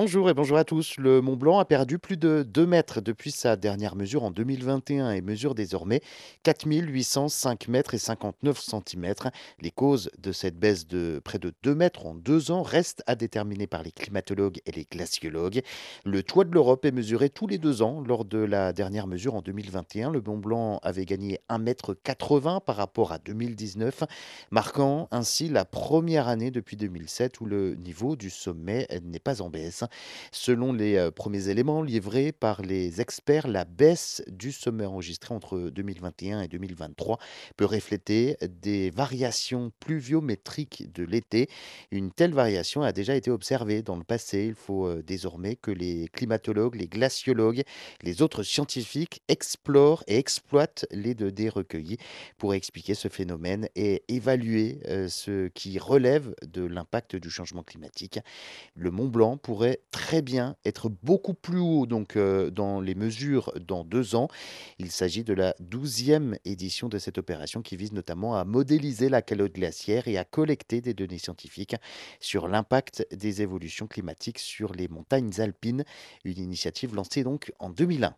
Bonjour et bonjour à tous. Le Mont Blanc a perdu plus de 2 mètres depuis sa dernière mesure en 2021 et mesure désormais 4805 mètres et 59 centimètres. Les causes de cette baisse de près de 2 mètres en deux ans restent à déterminer par les climatologues et les glaciologues. Le toit de l'Europe est mesuré tous les deux ans. Lors de la dernière mesure en 2021, le Mont Blanc avait gagné 1 mètre 80 par rapport à 2019, marquant ainsi la première année depuis 2007 où le niveau du sommet n'est pas en baisse. Selon les euh, premiers éléments livrés par les experts, la baisse du sommet enregistré entre 2021 et 2023 peut refléter des variations pluviométriques de l'été. Une telle variation a déjà été observée dans le passé. Il faut euh, désormais que les climatologues, les glaciologues, les autres scientifiques explorent et exploitent les données recueillies pour expliquer ce phénomène et évaluer euh, ce qui relève de l'impact du changement climatique. Le Mont Blanc très bien être beaucoup plus haut donc, euh, dans les mesures dans deux ans. Il s'agit de la douzième édition de cette opération qui vise notamment à modéliser la calotte glaciaire et à collecter des données scientifiques sur l'impact des évolutions climatiques sur les montagnes alpines. Une initiative lancée donc en 2001.